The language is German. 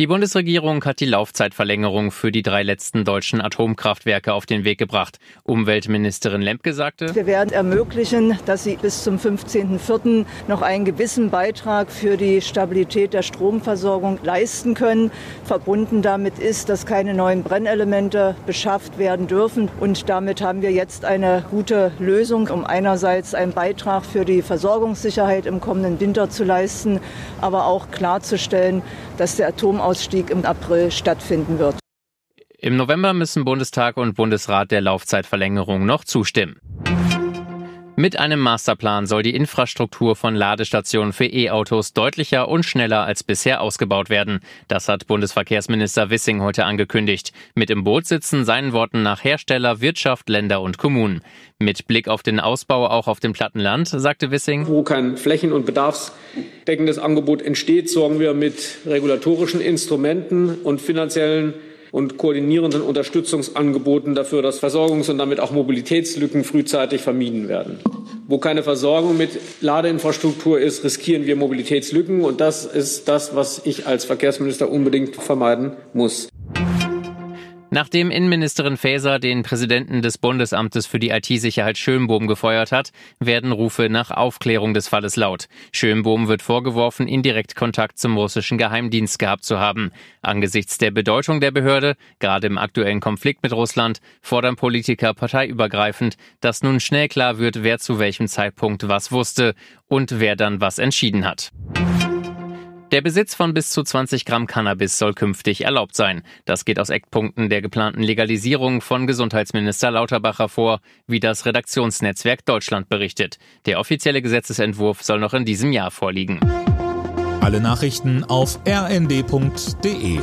Die Bundesregierung hat die Laufzeitverlängerung für die drei letzten deutschen Atomkraftwerke auf den Weg gebracht. Umweltministerin Lemke sagte, wir werden ermöglichen, dass sie bis zum 15.04. noch einen gewissen Beitrag für die Stabilität der Stromversorgung leisten können. Verbunden damit ist, dass keine neuen Brennelemente beschafft werden dürfen. Und damit haben wir jetzt eine gute Lösung, um einerseits einen Beitrag für die Versorgungssicherheit im kommenden Winter zu leisten, aber auch klarzustellen, dass der Atomausstieg im April stattfinden wird. Im November müssen Bundestag und Bundesrat der Laufzeitverlängerung noch zustimmen. Mit einem Masterplan soll die Infrastruktur von Ladestationen für E-Autos deutlicher und schneller als bisher ausgebaut werden. Das hat Bundesverkehrsminister Wissing heute angekündigt. Mit im Boot sitzen seinen Worten nach Hersteller, Wirtschaft, Länder und Kommunen. Mit Blick auf den Ausbau auch auf dem Plattenland, sagte Wissing. Wo kein flächen- und bedarfsdeckendes Angebot entsteht, sorgen wir mit regulatorischen Instrumenten und finanziellen und koordinierenden Unterstützungsangeboten dafür, dass Versorgungs- und damit auch Mobilitätslücken frühzeitig vermieden werden. Wo keine Versorgung mit Ladeinfrastruktur ist, riskieren wir Mobilitätslücken. Und das ist das, was ich als Verkehrsminister unbedingt vermeiden muss. Nachdem Innenministerin Faeser den Präsidenten des Bundesamtes für die IT-Sicherheit Schönbohm gefeuert hat, werden Rufe nach Aufklärung des Falles laut. Schönbohm wird vorgeworfen, indirekt Kontakt zum russischen Geheimdienst gehabt zu haben. Angesichts der Bedeutung der Behörde, gerade im aktuellen Konflikt mit Russland, fordern Politiker parteiübergreifend, dass nun schnell klar wird, wer zu welchem Zeitpunkt was wusste und wer dann was entschieden hat. Der Besitz von bis zu 20 Gramm Cannabis soll künftig erlaubt sein. Das geht aus Eckpunkten der geplanten Legalisierung von Gesundheitsminister Lauterbach hervor, wie das Redaktionsnetzwerk Deutschland berichtet. Der offizielle Gesetzesentwurf soll noch in diesem Jahr vorliegen. Alle Nachrichten auf rnd.de